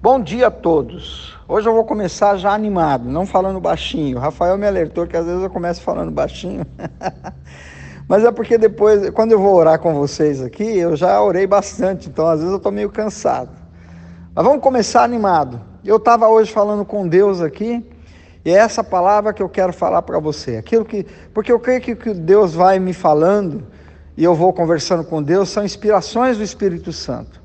Bom dia a todos. Hoje eu vou começar já animado, não falando baixinho. O Rafael me alertou que às vezes eu começo falando baixinho. Mas é porque depois, quando eu vou orar com vocês aqui, eu já orei bastante, então às vezes eu estou meio cansado. Mas vamos começar animado. Eu estava hoje falando com Deus aqui, e é essa palavra que eu quero falar para você. Aquilo que, porque eu creio que o que Deus vai me falando e eu vou conversando com Deus são inspirações do Espírito Santo.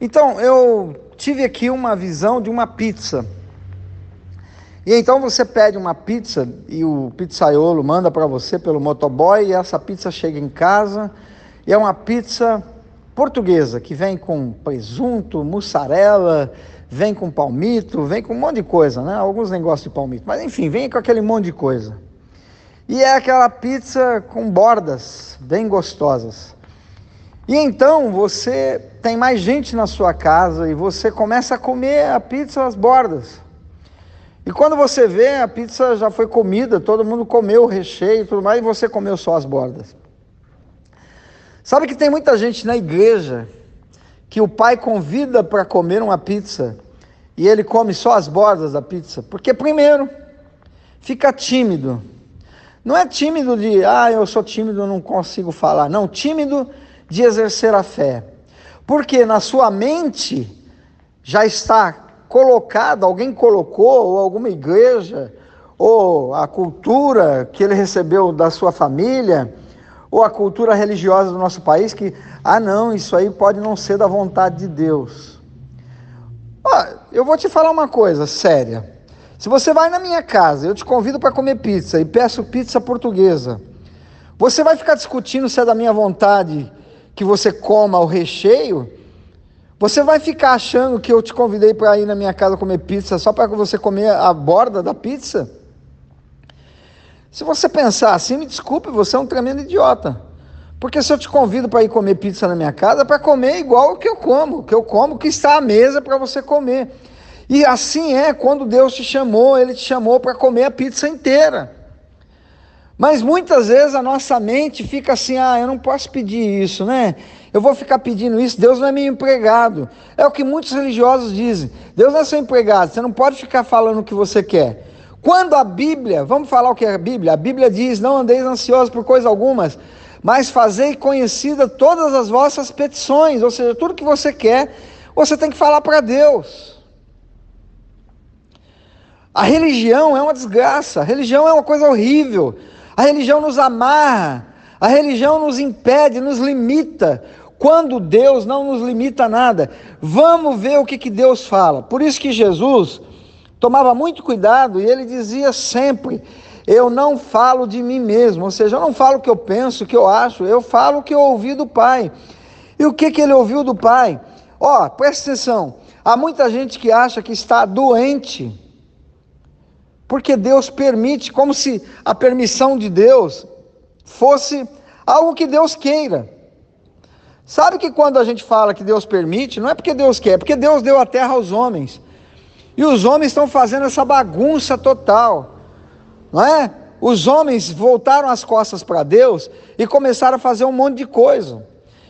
Então, eu tive aqui uma visão de uma pizza. E então você pede uma pizza e o pizzaiolo manda para você pelo motoboy e essa pizza chega em casa e é uma pizza portuguesa que vem com presunto, mussarela, vem com palmito, vem com um monte de coisa, né? Alguns nem gostam de palmito, mas enfim, vem com aquele monte de coisa. E é aquela pizza com bordas bem gostosas. E então você tem mais gente na sua casa e você começa a comer a pizza às bordas. E quando você vê, a pizza já foi comida, todo mundo comeu o recheio e tudo mais, e você comeu só as bordas. Sabe que tem muita gente na igreja que o pai convida para comer uma pizza e ele come só as bordas da pizza, porque primeiro fica tímido. Não é tímido de, ah, eu sou tímido, não consigo falar. Não, tímido de exercer a fé. Porque na sua mente já está colocado, alguém colocou, ou alguma igreja, ou a cultura que ele recebeu da sua família, ou a cultura religiosa do nosso país, que, ah, não, isso aí pode não ser da vontade de Deus. eu vou te falar uma coisa séria. Se você vai na minha casa, eu te convido para comer pizza e peço pizza portuguesa, você vai ficar discutindo se é da minha vontade que você coma o recheio, você vai ficar achando que eu te convidei para ir na minha casa comer pizza só para você comer a borda da pizza? Se você pensar assim, me desculpe, você é um tremendo idiota. Porque se eu te convido para ir comer pizza na minha casa, é para comer igual o que eu como, o que eu como, que está à mesa para você comer. E assim é quando Deus te chamou, Ele te chamou para comer a pizza inteira. Mas muitas vezes a nossa mente fica assim: ah, eu não posso pedir isso, né? Eu vou ficar pedindo isso, Deus não é meu empregado. É o que muitos religiosos dizem: Deus não é seu empregado, você não pode ficar falando o que você quer. Quando a Bíblia, vamos falar o que é a Bíblia? A Bíblia diz: não andeis ansiosos por coisa algumas, mas fazei conhecida todas as vossas petições, ou seja, tudo que você quer, você tem que falar para Deus. A religião é uma desgraça, a religião é uma coisa horrível. A religião nos amarra, a religião nos impede, nos limita, quando Deus não nos limita a nada. Vamos ver o que, que Deus fala. Por isso que Jesus tomava muito cuidado e ele dizia sempre: Eu não falo de mim mesmo, ou seja, eu não falo o que eu penso, o que eu acho, eu falo o que eu ouvi do Pai. E o que, que ele ouviu do Pai? Ó, oh, presta atenção: há muita gente que acha que está doente porque Deus permite, como se a permissão de Deus fosse algo que Deus queira. Sabe que quando a gente fala que Deus permite, não é porque Deus quer, é porque Deus deu a terra aos homens. E os homens estão fazendo essa bagunça total, não é? Os homens voltaram as costas para Deus e começaram a fazer um monte de coisa.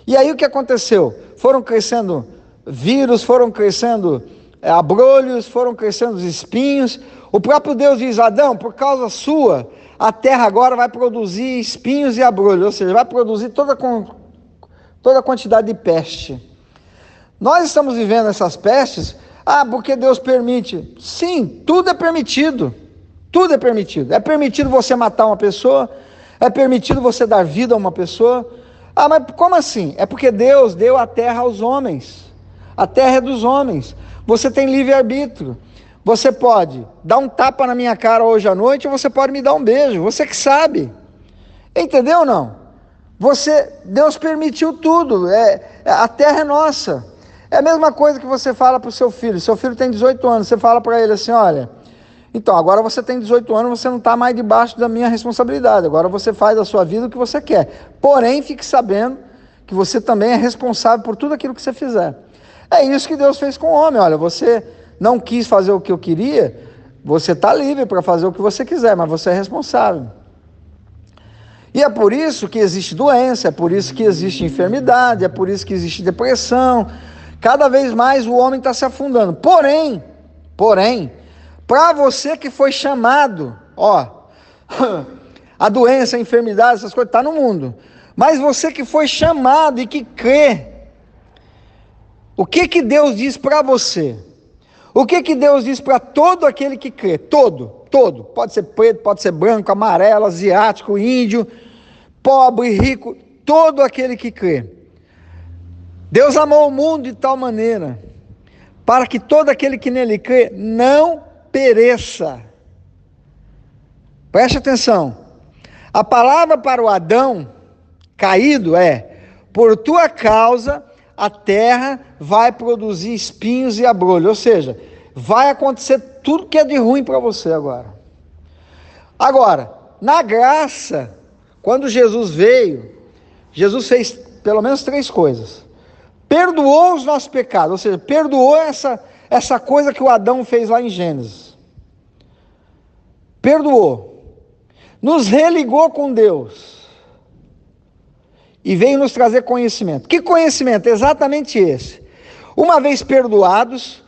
E aí o que aconteceu? Foram crescendo vírus, foram crescendo abrolhos, foram crescendo os espinhos. O próprio Deus diz: Adão, por causa sua, a terra agora vai produzir espinhos e abrolhos, ou seja, vai produzir toda, toda a quantidade de peste. Nós estamos vivendo essas pestes, ah, porque Deus permite. Sim, tudo é permitido. Tudo é permitido. É permitido você matar uma pessoa, é permitido você dar vida a uma pessoa. Ah, mas como assim? É porque Deus deu a terra aos homens. A terra é dos homens. Você tem livre-arbítrio. Você pode dar um tapa na minha cara hoje à noite ou você pode me dar um beijo. Você que sabe. Entendeu ou não? Você, Deus permitiu tudo. É, a terra é nossa. É a mesma coisa que você fala para o seu filho. Seu filho tem 18 anos. Você fala para ele assim: olha, então agora você tem 18 anos, você não está mais debaixo da minha responsabilidade. Agora você faz da sua vida o que você quer. Porém, fique sabendo que você também é responsável por tudo aquilo que você fizer. É isso que Deus fez com o homem. Olha, você não quis fazer o que eu queria, você está livre para fazer o que você quiser, mas você é responsável. E é por isso que existe doença, é por isso que existe enfermidade, é por isso que existe depressão, Cada vez mais o homem está se afundando. Porém, porém, para você que foi chamado, ó, a doença, a enfermidade, essas coisas, está no mundo. Mas você que foi chamado e que crê, o que que Deus diz para você? O que que Deus diz para todo aquele que crê? Todo, todo. Pode ser preto, pode ser branco, amarelo, asiático, índio, pobre, rico, todo aquele que crê. Deus amou o mundo de tal maneira para que todo aquele que nele crê não pereça. Preste atenção. A palavra para o Adão caído é: por tua causa a terra vai produzir espinhos e abrolhos. Ou seja, vai acontecer tudo que é de ruim para você agora. Agora, na graça, quando Jesus veio, Jesus fez pelo menos três coisas. Perdoou os nossos pecados, ou seja, perdoou essa, essa coisa que o Adão fez lá em Gênesis. Perdoou. Nos religou com Deus e veio nos trazer conhecimento. Que conhecimento? Exatamente esse. Uma vez perdoados,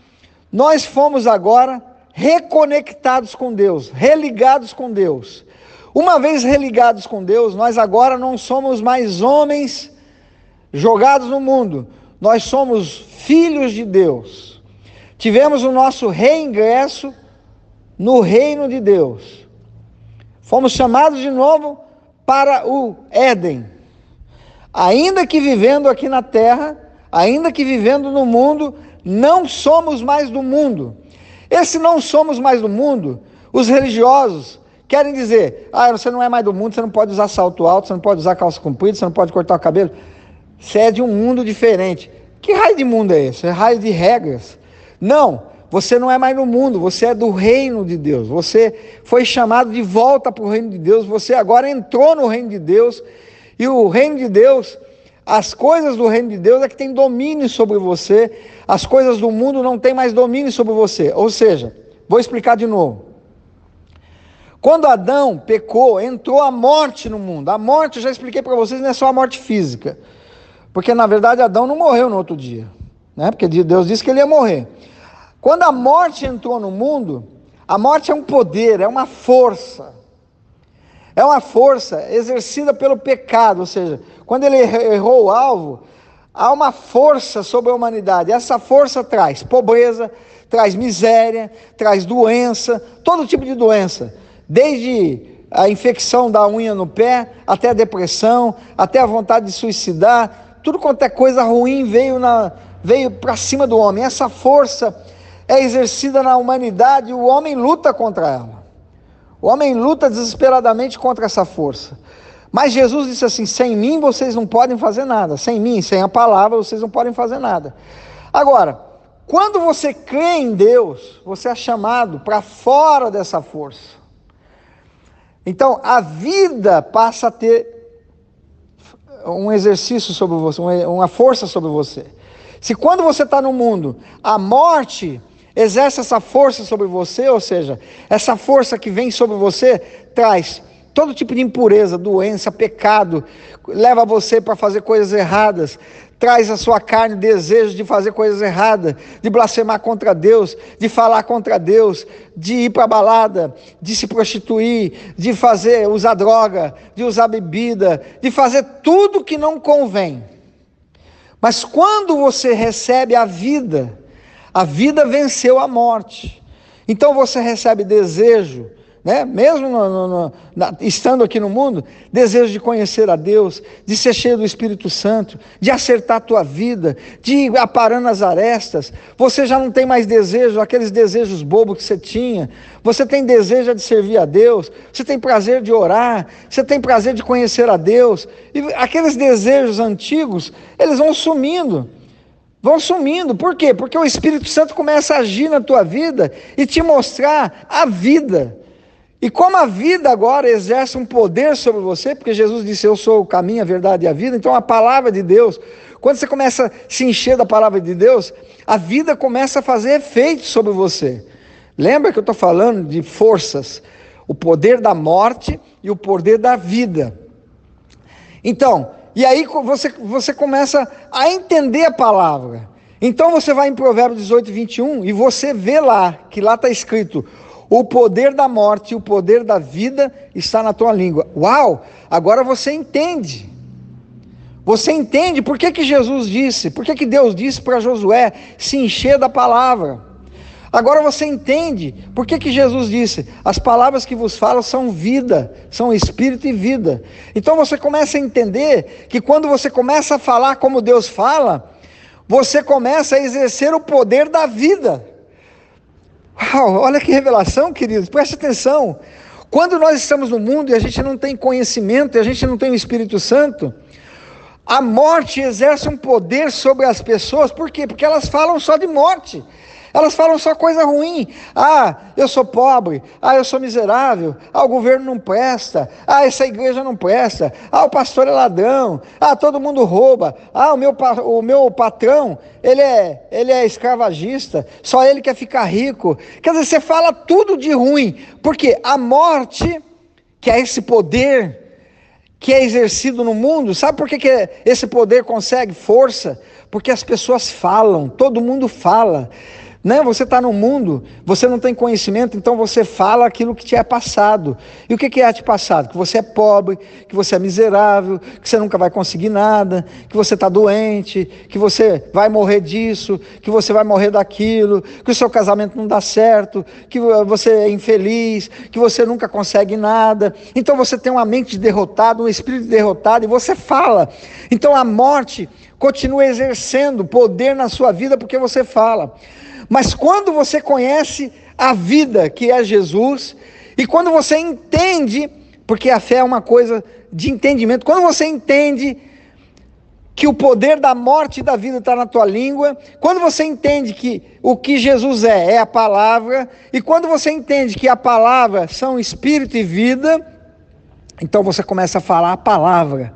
nós fomos agora reconectados com Deus, religados com Deus. Uma vez religados com Deus, nós agora não somos mais homens jogados no mundo, nós somos filhos de Deus. Tivemos o nosso reingresso no reino de Deus. Fomos chamados de novo para o Éden ainda que vivendo aqui na terra, ainda que vivendo no mundo, não somos mais do mundo. Esse não somos mais do mundo, os religiosos querem dizer: ah, você não é mais do mundo, você não pode usar salto alto, você não pode usar calça comprida, você não pode cortar o cabelo. Você é de um mundo diferente. Que raio de mundo é esse? É raio de regras. Não, você não é mais no mundo, você é do reino de Deus. Você foi chamado de volta para o reino de Deus, você agora entrou no reino de Deus e o reino de Deus, as coisas do reino de Deus é que tem domínio sobre você, as coisas do mundo não têm mais domínio sobre você. Ou seja, vou explicar de novo. Quando Adão pecou, entrou a morte no mundo. A morte, eu já expliquei para vocês, não é só a morte física. Porque na verdade Adão não morreu no outro dia, né? Porque Deus disse que ele ia morrer. Quando a morte entrou no mundo, a morte é um poder, é uma força. É uma força exercida pelo pecado, ou seja, quando ele errou o alvo, há uma força sobre a humanidade. Essa força traz pobreza, traz miséria, traz doença, todo tipo de doença, desde a infecção da unha no pé, até a depressão, até a vontade de suicidar, tudo quanto é coisa ruim veio, na, veio para cima do homem. Essa força é exercida na humanidade e o homem luta contra ela. O homem luta desesperadamente contra essa força. Mas Jesus disse assim: sem mim vocês não podem fazer nada. Sem mim, sem a palavra, vocês não podem fazer nada. Agora, quando você crê em Deus, você é chamado para fora dessa força. Então, a vida passa a ter um exercício sobre você, uma força sobre você. Se quando você está no mundo, a morte exerce essa força sobre você, ou seja, essa força que vem sobre você traz todo tipo de impureza, doença, pecado, leva você para fazer coisas erradas, traz a sua carne desejo de fazer coisas erradas, de blasfemar contra Deus, de falar contra Deus, de ir para balada, de se prostituir, de fazer, usar droga, de usar bebida, de fazer tudo que não convém. Mas quando você recebe a vida, a vida venceu a morte. Então você recebe desejo, né? mesmo no, no, no, na, estando aqui no mundo, desejo de conhecer a Deus, de ser cheio do Espírito Santo, de acertar a tua vida, de ir aparando as arestas. Você já não tem mais desejo, aqueles desejos bobos que você tinha. Você tem desejo de servir a Deus, você tem prazer de orar, você tem prazer de conhecer a Deus. E aqueles desejos antigos, eles vão sumindo vão sumindo. Por quê? Porque o Espírito Santo começa a agir na tua vida e te mostrar a vida. E como a vida agora exerce um poder sobre você, porque Jesus disse: Eu sou o caminho, a verdade e a vida, então a palavra de Deus, quando você começa a se encher da palavra de Deus, a vida começa a fazer efeito sobre você. Lembra que eu estou falando de forças, o poder da morte e o poder da vida. Então, e aí você, você começa a entender a palavra. Então você vai em Provérbios 18, 21 e você vê lá, que lá está escrito: o poder da morte e o poder da vida está na tua língua. Uau! Agora você entende. Você entende por que, que Jesus disse, por que, que Deus disse para Josué se encher da palavra. Agora você entende por que, que Jesus disse: as palavras que vos falo são vida, são espírito e vida. Então você começa a entender que quando você começa a falar como Deus fala, você começa a exercer o poder da vida. Uau, olha que revelação, queridos, preste atenção. Quando nós estamos no mundo e a gente não tem conhecimento, e a gente não tem o Espírito Santo, a morte exerce um poder sobre as pessoas, por quê? Porque elas falam só de morte. Elas falam só coisa ruim. Ah, eu sou pobre. Ah, eu sou miserável. Ah, o governo não presta. Ah, essa igreja não presta. Ah, o pastor é ladrão. Ah, todo mundo rouba. Ah, o meu, o meu patrão, ele é, ele é escravagista. Só ele quer ficar rico. Quer dizer, você fala tudo de ruim. Porque a morte, que é esse poder que é exercido no mundo, sabe por que, que esse poder consegue força? Porque as pessoas falam, todo mundo fala. Né? Você está no mundo, você não tem conhecimento, então você fala aquilo que te é passado. E o que, que é te passado? Que você é pobre, que você é miserável, que você nunca vai conseguir nada, que você está doente, que você vai morrer disso, que você vai morrer daquilo, que o seu casamento não dá certo, que você é infeliz, que você nunca consegue nada. Então você tem uma mente derrotada, um espírito derrotado, e você fala. Então a morte continua exercendo poder na sua vida porque você fala. Mas quando você conhece a vida que é Jesus, e quando você entende, porque a fé é uma coisa de entendimento, quando você entende que o poder da morte e da vida está na tua língua, quando você entende que o que Jesus é é a palavra, e quando você entende que a palavra são espírito e vida, então você começa a falar a palavra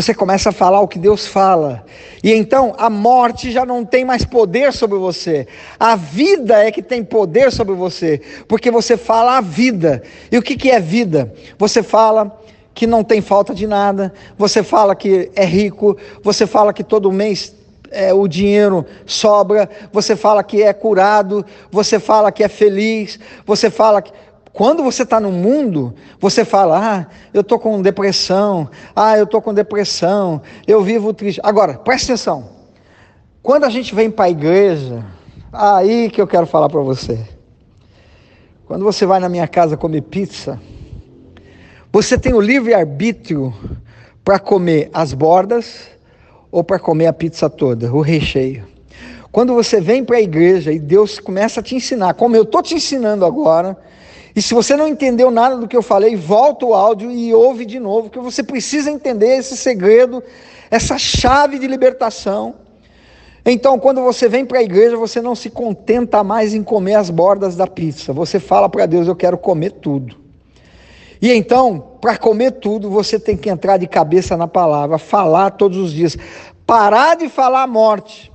você começa a falar o que Deus fala. E então a morte já não tem mais poder sobre você. A vida é que tem poder sobre você, porque você fala a vida. E o que, que é vida? Você fala que não tem falta de nada, você fala que é rico, você fala que todo mês é, o dinheiro sobra, você fala que é curado, você fala que é feliz, você fala que quando você está no mundo, você fala: ah, eu estou com depressão, ah, eu estou com depressão, eu vivo triste. Agora, presta atenção. Quando a gente vem para a igreja, aí que eu quero falar para você. Quando você vai na minha casa comer pizza, você tem o livre-arbítrio para comer as bordas ou para comer a pizza toda, o recheio. Quando você vem para a igreja e Deus começa a te ensinar, como eu estou te ensinando agora, e se você não entendeu nada do que eu falei, volta o áudio e ouve de novo, que você precisa entender esse segredo, essa chave de libertação. Então, quando você vem para a igreja, você não se contenta mais em comer as bordas da pizza. Você fala para Deus: Eu quero comer tudo. E então, para comer tudo, você tem que entrar de cabeça na palavra, falar todos os dias. Parar de falar a morte.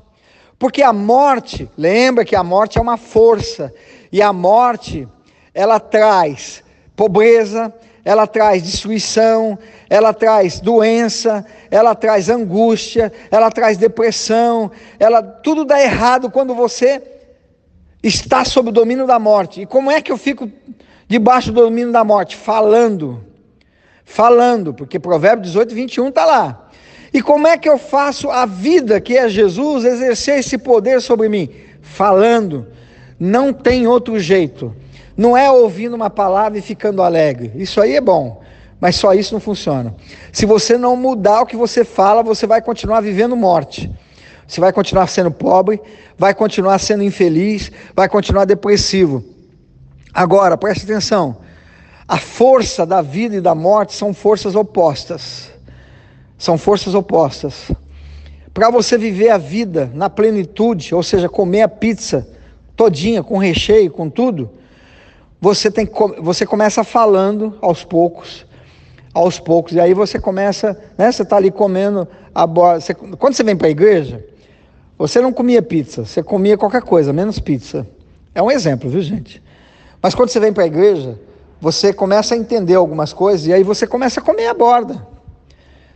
Porque a morte, lembra que a morte é uma força. E a morte ela traz pobreza, ela traz destruição, ela traz doença, ela traz angústia, ela traz depressão, ela tudo dá errado quando você está sob o domínio da morte. E como é que eu fico debaixo do domínio da morte? Falando. Falando, porque Provérbio 18, 21 está lá. E como é que eu faço a vida que é Jesus exercer esse poder sobre mim? Falando. Não tem outro jeito. Não é ouvindo uma palavra e ficando alegre. Isso aí é bom, mas só isso não funciona. Se você não mudar o que você fala, você vai continuar vivendo morte. Você vai continuar sendo pobre, vai continuar sendo infeliz, vai continuar depressivo. Agora, preste atenção. A força da vida e da morte são forças opostas. São forças opostas. Para você viver a vida na plenitude, ou seja, comer a pizza todinha com recheio, com tudo, você tem você começa falando aos poucos, aos poucos, e aí você começa, né, você está ali comendo a bola. Você, quando você vem para a igreja, você não comia pizza, você comia qualquer coisa, menos pizza. É um exemplo, viu gente? Mas quando você vem para a igreja, você começa a entender algumas coisas e aí você começa a comer a borda.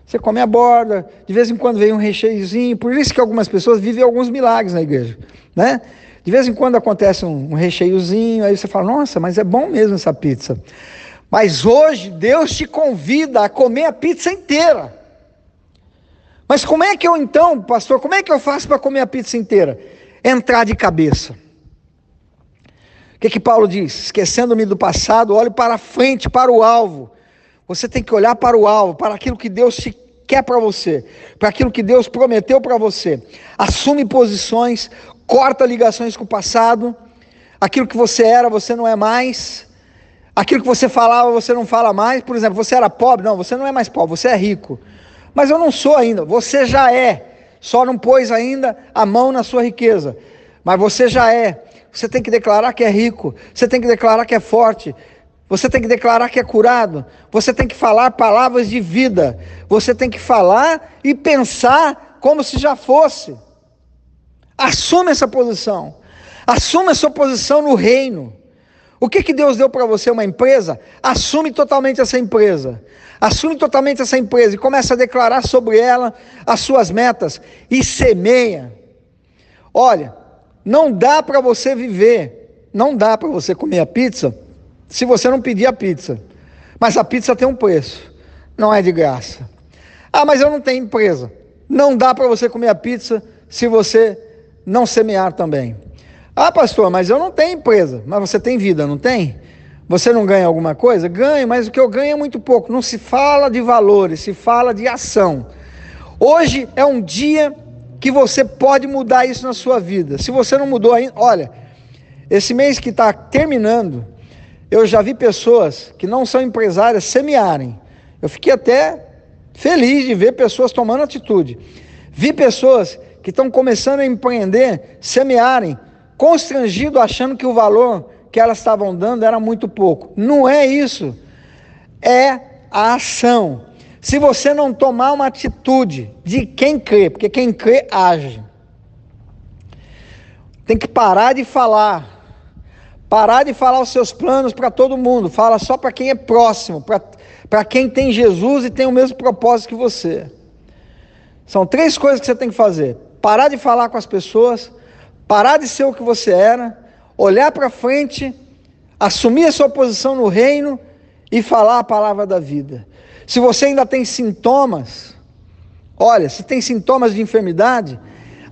Você come a borda, de vez em quando vem um recheiozinho, por isso que algumas pessoas vivem alguns milagres na igreja, né? De vez em quando acontece um, um recheiozinho, aí você fala, nossa, mas é bom mesmo essa pizza. Mas hoje Deus te convida a comer a pizza inteira. Mas como é que eu então, pastor, como é que eu faço para comer a pizza inteira? Entrar de cabeça. O que, que Paulo diz? Esquecendo-me do passado, olhe para frente, para o alvo. Você tem que olhar para o alvo, para aquilo que Deus te quer para você, para aquilo que Deus prometeu para você. Assume posições, corta ligações com o passado. Aquilo que você era, você não é mais. Aquilo que você falava, você não fala mais. Por exemplo, você era pobre, não, você não é mais pobre, você é rico. Mas eu não sou ainda, você já é. Só não pôs ainda a mão na sua riqueza. Mas você já é. Você tem que declarar que é rico, você tem que declarar que é forte, você tem que declarar que é curado, você tem que falar palavras de vida, você tem que falar e pensar como se já fosse. Assume essa posição, assume a sua posição no reino. O que, que Deus deu para você? Uma empresa? Assume totalmente essa empresa. Assume totalmente essa empresa e começa a declarar sobre ela as suas metas e semeia. Olha, não dá para você viver, não dá para você comer a pizza se você não pedir a pizza. Mas a pizza tem um preço, não é de graça. Ah, mas eu não tenho empresa. Não dá para você comer a pizza se você não semear também. Ah, pastor, mas eu não tenho empresa. Mas você tem vida, não tem? Você não ganha alguma coisa? Ganho, mas o que eu ganho é muito pouco. Não se fala de valores, se fala de ação. Hoje é um dia que você pode mudar isso na sua vida. Se você não mudou ainda, olha, esse mês que está terminando, eu já vi pessoas que não são empresárias semearem. Eu fiquei até feliz de ver pessoas tomando atitude. Vi pessoas que estão começando a empreender, semearem, constrangido achando que o valor que elas estavam dando era muito pouco. Não é isso. É a ação. Se você não tomar uma atitude de quem crê, porque quem crê age. Tem que parar de falar. Parar de falar os seus planos para todo mundo. Fala só para quem é próximo, para quem tem Jesus e tem o mesmo propósito que você. São três coisas que você tem que fazer: parar de falar com as pessoas, parar de ser o que você era, olhar para frente, assumir a sua posição no reino e falar a palavra da vida. Se você ainda tem sintomas, olha, se tem sintomas de enfermidade,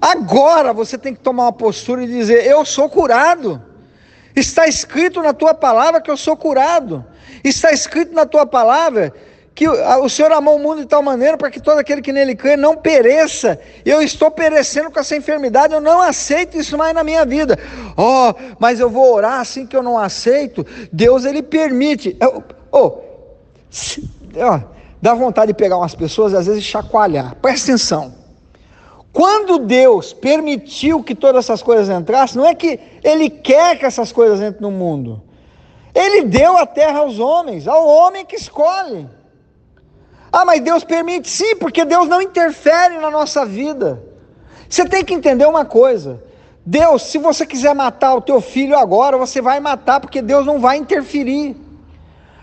agora você tem que tomar uma postura e dizer: Eu sou curado. Está escrito na tua palavra que eu sou curado. Está escrito na tua palavra que o Senhor amou o mundo de tal maneira para que todo aquele que nele crê não pereça. Eu estou perecendo com essa enfermidade, eu não aceito isso mais na minha vida. Oh, mas eu vou orar assim que eu não aceito. Deus ele permite. oh, oh, dá vontade de pegar umas pessoas e às vezes chacoalhar. Presta atenção. Quando Deus permitiu que todas essas coisas entrassem, não é que Ele quer que essas coisas entrem no mundo. Ele deu a terra aos homens, ao homem que escolhe. Ah, mas Deus permite sim, porque Deus não interfere na nossa vida. Você tem que entender uma coisa. Deus, se você quiser matar o teu filho agora, você vai matar, porque Deus não vai interferir.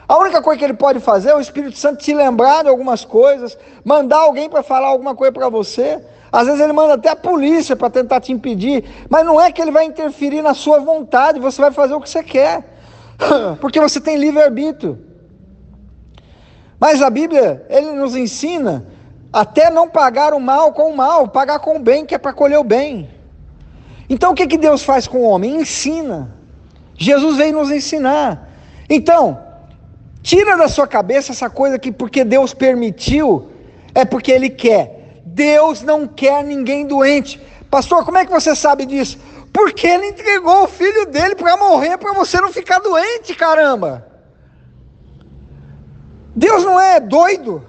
A única coisa que ele pode fazer é o Espírito Santo te lembrar de algumas coisas, mandar alguém para falar alguma coisa para você. Às vezes ele manda até a polícia para tentar te impedir, mas não é que ele vai interferir na sua vontade, você vai fazer o que você quer, porque você tem livre-arbítrio. Mas a Bíblia, ele nos ensina até não pagar o mal com o mal, pagar com o bem, que é para colher o bem. Então o que, que Deus faz com o homem? Ensina. Jesus veio nos ensinar. Então, tira da sua cabeça essa coisa que porque Deus permitiu, é porque Ele quer. Deus não quer ninguém doente. Pastor, como é que você sabe disso? Porque Ele entregou o filho dele para morrer, para você não ficar doente, caramba. Deus não é doido.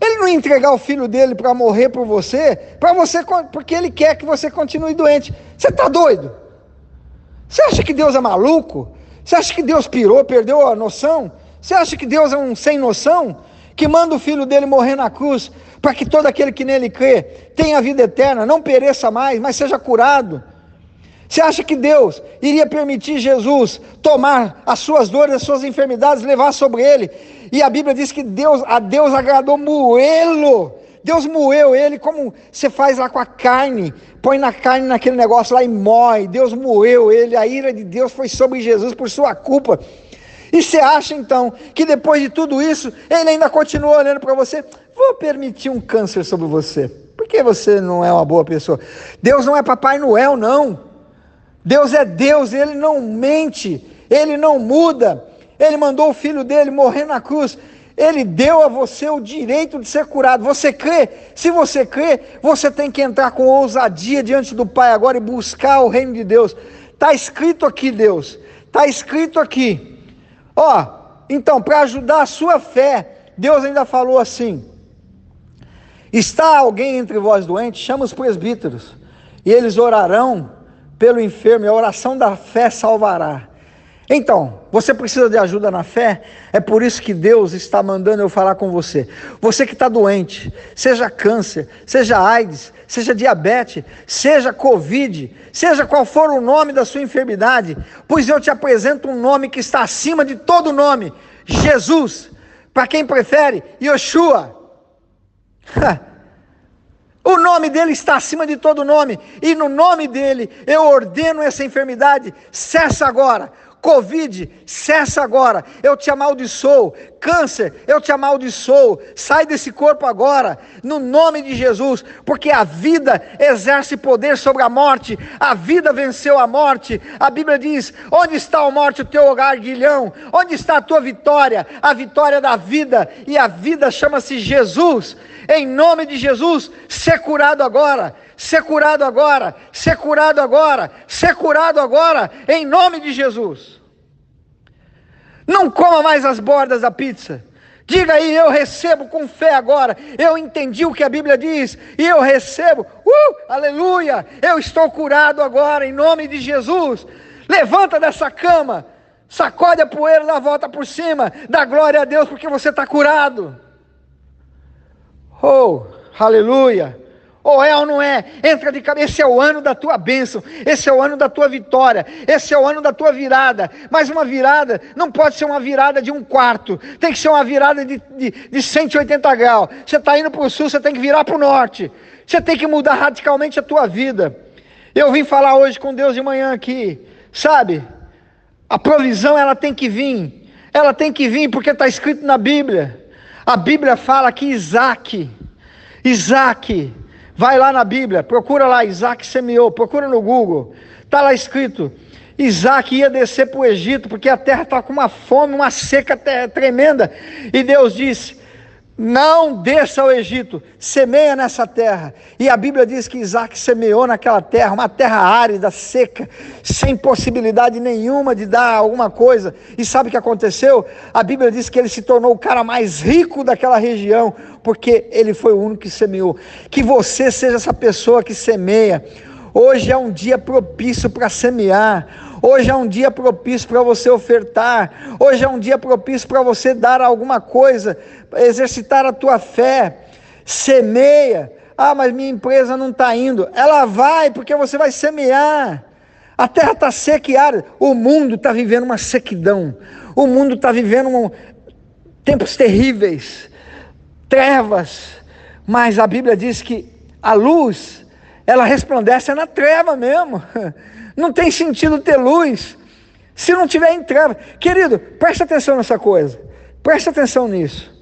Ele não ia entregar o filho dele para morrer por você, para você porque ele quer que você continue doente. Você está doido? Você acha que Deus é maluco? Você acha que Deus pirou, perdeu a noção? Você acha que Deus é um sem noção? Que manda o filho dele morrer na cruz, para que todo aquele que nele crê tenha vida eterna, não pereça mais, mas seja curado. Você acha que Deus iria permitir Jesus tomar as suas dores, as suas enfermidades, levar sobre ele? E a Bíblia diz que Deus, a Deus agradou moê-lo. Deus moeu ele como você faz lá com a carne, põe na carne naquele negócio lá e moe. Deus moeu ele, a ira de Deus foi sobre Jesus por sua culpa. E você acha então que depois de tudo isso, ele ainda continua olhando para você? Vou permitir um câncer sobre você. Por que você não é uma boa pessoa? Deus não é Papai Noel, não. Deus é Deus, ele não mente, ele não muda. Ele mandou o filho dele morrer na cruz. Ele deu a você o direito de ser curado. Você crê? Se você crê, você tem que entrar com ousadia diante do Pai agora e buscar o reino de Deus. Está escrito aqui, Deus. Está escrito aqui. Ó, então, para ajudar a sua fé, Deus ainda falou assim: Está alguém entre vós doente? Chama os presbíteros, e eles orarão pelo enfermo, e a oração da fé salvará. Então, você precisa de ajuda na fé, é por isso que Deus está mandando eu falar com você. Você que está doente, seja câncer, seja AIDS, seja diabetes, seja Covid, seja qual for o nome da sua enfermidade, pois eu te apresento um nome que está acima de todo nome: Jesus. Para quem prefere, Yoshua. O nome dele está acima de todo nome, e no nome dele eu ordeno essa enfermidade, cessa agora. Covid, cessa agora. Eu te amaldiçoo. Câncer, eu te amaldiçoo. Sai desse corpo agora, no nome de Jesus, porque a vida exerce poder sobre a morte. A vida venceu a morte. A Bíblia diz: Onde está a morte, o teu guilhão? Onde está a tua vitória? A vitória da vida. E a vida chama-se Jesus. Em nome de Jesus, ser curado agora ser curado agora, ser curado agora, ser curado agora, em nome de Jesus. Não coma mais as bordas da pizza. Diga aí, eu recebo com fé agora. Eu entendi o que a Bíblia diz e eu recebo. Uh, aleluia! Eu estou curado agora em nome de Jesus. Levanta dessa cama, sacode a poeira, dá volta por cima, dá glória a Deus porque você está curado. Oh, aleluia! Ou é ou não é? Entra de cabeça. Esse é o ano da tua bênção. Esse é o ano da tua vitória. Esse é o ano da tua virada. Mas uma virada não pode ser uma virada de um quarto. Tem que ser uma virada de, de, de 180 graus. Você está indo para o sul, você tem que virar para o norte. Você tem que mudar radicalmente a tua vida. Eu vim falar hoje com Deus de manhã aqui. Sabe? A provisão ela tem que vir. Ela tem que vir porque está escrito na Bíblia. A Bíblia fala que Isaac, Isaac, Vai lá na Bíblia, procura lá, Isaac semeou, procura no Google, está lá escrito. Isaac ia descer para o Egito, porque a terra estava com uma fome, uma seca tremenda. E Deus disse: não desça ao Egito, semeia nessa terra. E a Bíblia diz que Isaac semeou naquela terra, uma terra árida, seca, sem possibilidade nenhuma de dar alguma coisa. E sabe o que aconteceu? A Bíblia diz que ele se tornou o cara mais rico daquela região, porque ele foi o único que semeou. Que você seja essa pessoa que semeia. Hoje é um dia propício para semear. Hoje é um dia propício para você ofertar. Hoje é um dia propício para você dar alguma coisa, exercitar a tua fé. Semeia. Ah, mas minha empresa não está indo. Ela vai, porque você vai semear. A terra está seca árida. O mundo está vivendo uma sequidão. O mundo está vivendo um... tempos terríveis, trevas. Mas a Bíblia diz que a luz, ela resplandece na treva mesmo. Não tem sentido ter luz se não tiver em treva. Querido, preste atenção nessa coisa. Preste atenção nisso.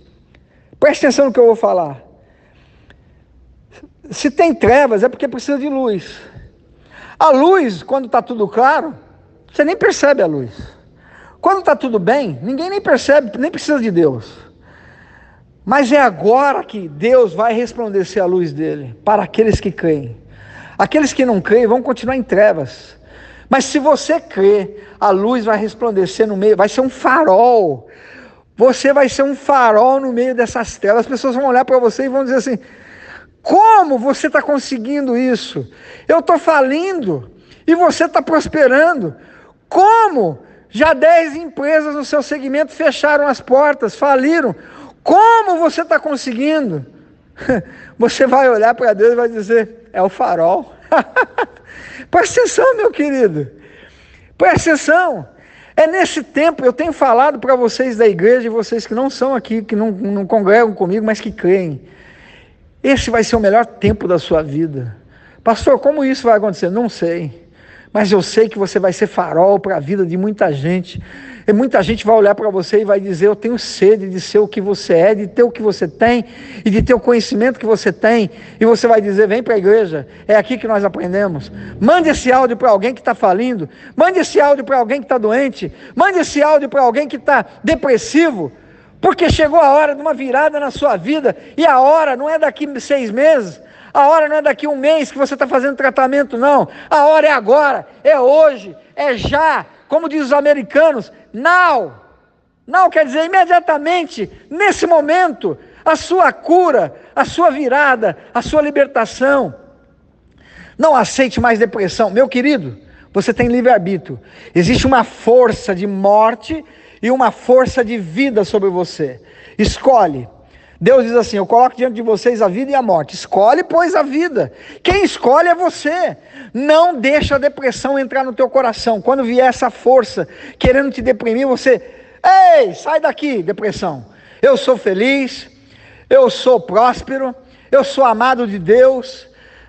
Preste atenção no que eu vou falar. Se tem trevas, é porque precisa de luz. A luz, quando está tudo claro, você nem percebe a luz. Quando está tudo bem, ninguém nem percebe, nem precisa de Deus. Mas é agora que Deus vai resplandecer a luz dele para aqueles que creem. Aqueles que não creem vão continuar em trevas. Mas se você crê, a luz vai resplandecer no meio, vai ser um farol. Você vai ser um farol no meio dessas telas. As pessoas vão olhar para você e vão dizer assim: como você está conseguindo isso? Eu estou falindo e você está prosperando. Como? Já 10 empresas no seu segmento fecharam as portas, faliram. Como você está conseguindo? Você vai olhar para Deus e vai dizer: é o farol. Presta atenção, meu querido. Presta atenção. É nesse tempo, eu tenho falado para vocês da igreja, e vocês que não são aqui, que não, não congregam comigo, mas que creem. Esse vai ser o melhor tempo da sua vida. Pastor, como isso vai acontecer? Não sei. Mas eu sei que você vai ser farol para a vida de muita gente. E muita gente vai olhar para você e vai dizer: Eu tenho sede de ser o que você é, de ter o que você tem e de ter o conhecimento que você tem. E você vai dizer: Vem para a igreja, é aqui que nós aprendemos. Mande esse áudio para alguém que está falindo. Mande esse áudio para alguém que está doente. Mande esse áudio para alguém que está depressivo. Porque chegou a hora de uma virada na sua vida. E a hora não é daqui seis meses, a hora não é daqui um mês que você está fazendo tratamento, não. A hora é agora, é hoje, é já. Como diz os americanos, now. Now quer dizer imediatamente, nesse momento, a sua cura, a sua virada, a sua libertação. Não aceite mais depressão. Meu querido, você tem livre-arbítrio. Existe uma força de morte e uma força de vida sobre você. Escolhe. Deus diz assim: Eu coloco diante de vocês a vida e a morte. Escolhe, pois, a vida. Quem escolhe é você. Não deixa a depressão entrar no teu coração. Quando vier essa força querendo te deprimir, você, ei, sai daqui, depressão. Eu sou feliz, eu sou próspero, eu sou amado de Deus,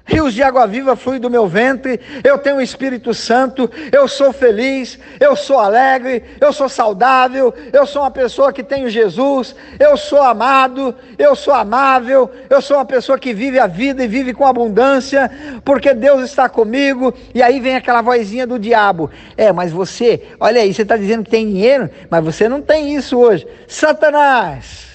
rios de água viva fluem do meu ventre, eu tenho o Espírito Santo, eu sou feliz, eu sou alegre, eu sou saudável, eu sou uma pessoa que tenho Jesus, eu sou amado, eu sou amável, eu sou uma pessoa que vive a vida e vive com abundância, porque Deus está comigo, e aí vem aquela vozinha do diabo: é, mas você, olha aí, você está dizendo que tem dinheiro, mas você não tem isso hoje, Satanás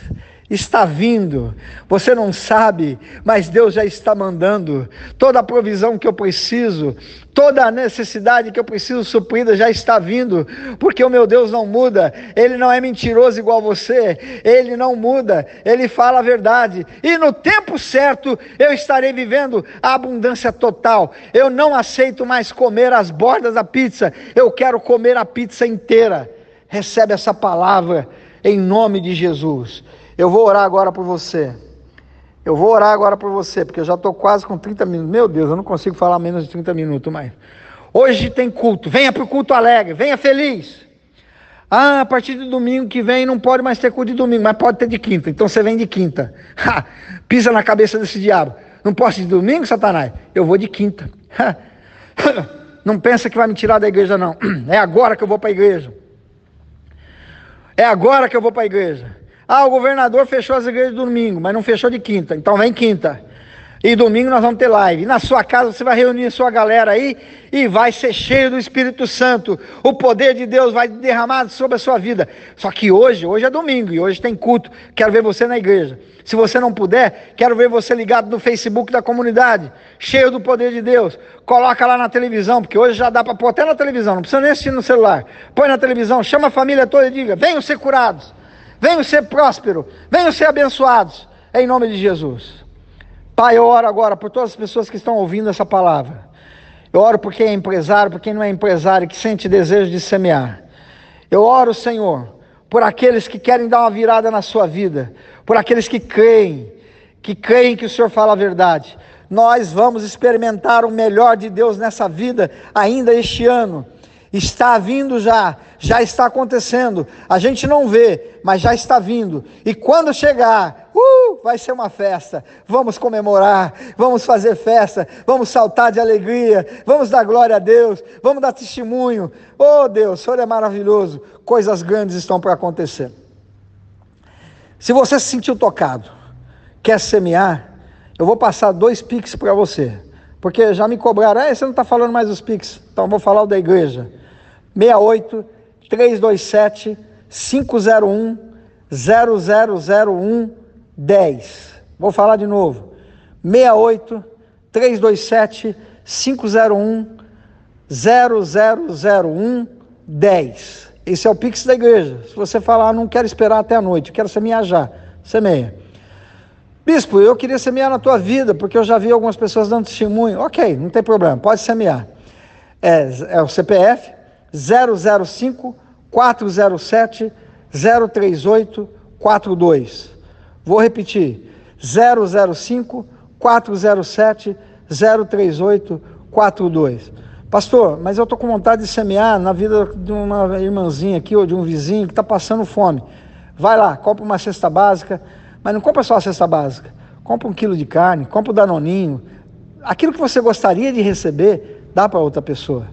está vindo. Você não sabe, mas Deus já está mandando. Toda a provisão que eu preciso, toda a necessidade que eu preciso suprida já está vindo, porque o meu Deus não muda. Ele não é mentiroso igual você. Ele não muda. Ele fala a verdade. E no tempo certo eu estarei vivendo a abundância total. Eu não aceito mais comer as bordas da pizza. Eu quero comer a pizza inteira. Recebe essa palavra em nome de Jesus. Eu vou orar agora por você. Eu vou orar agora por você, porque eu já estou quase com 30 minutos. Meu Deus, eu não consigo falar menos de 30 minutos mais. Hoje tem culto. Venha para o culto alegre, venha feliz. Ah, a partir do domingo que vem não pode mais ter culto de domingo, mas pode ter de quinta. Então você vem de quinta. Ha, pisa na cabeça desse diabo. Não posso de domingo, Satanás? Eu vou de quinta. Ha, não pensa que vai me tirar da igreja, não. É agora que eu vou para a igreja. É agora que eu vou para a igreja. Ah, o governador fechou as igrejas domingo, mas não fechou de quinta. Então vem quinta. E domingo nós vamos ter live. Na sua casa você vai reunir a sua galera aí e vai ser cheio do Espírito Santo. O poder de Deus vai derramado sobre a sua vida. Só que hoje, hoje é domingo e hoje tem culto. Quero ver você na igreja. Se você não puder, quero ver você ligado no Facebook da comunidade, cheio do poder de Deus. Coloca lá na televisão, porque hoje já dá para pôr até na televisão, não precisa nem assistir no celular. Põe na televisão, chama a família toda e diga: venham ser curados venham ser prósperos, venham ser abençoados, em nome de Jesus. Pai, eu oro agora por todas as pessoas que estão ouvindo essa palavra. Eu oro por quem é empresário, por quem não é empresário, que sente desejo de semear. Eu oro, Senhor, por aqueles que querem dar uma virada na sua vida, por aqueles que creem, que creem que o Senhor fala a verdade. Nós vamos experimentar o melhor de Deus nessa vida ainda este ano está vindo já, já está acontecendo. A gente não vê, mas já está vindo. E quando chegar, uh, vai ser uma festa. Vamos comemorar, vamos fazer festa, vamos saltar de alegria, vamos dar glória a Deus, vamos dar testemunho. Oh Deus, o Senhor é maravilhoso. Coisas grandes estão para acontecer. Se você se sentiu tocado, quer semear, eu vou passar dois piques para você. Porque já me cobraram, ah, você não está falando mais dos piques, então vou falar o da igreja. 68 327 501 0001 10. Vou falar de novo. 68 327 501 0001 10. Esse é o Pix da igreja. Se você falar, não quero esperar até a noite, quero semear já, semeia. Bispo, eu queria semear na tua vida, porque eu já vi algumas pessoas dando testemunho. Ok, não tem problema, pode semear. É, é o CPF, 005 407 038 42. Vou repetir. 005 407 038 42. Pastor, mas eu estou com vontade de semear na vida de uma irmãzinha aqui ou de um vizinho que está passando fome. Vai lá, compra uma cesta básica, mas não compra só a cesta básica. Compra um quilo de carne, compra o danoninho. Aquilo que você gostaria de receber, dá para outra pessoa.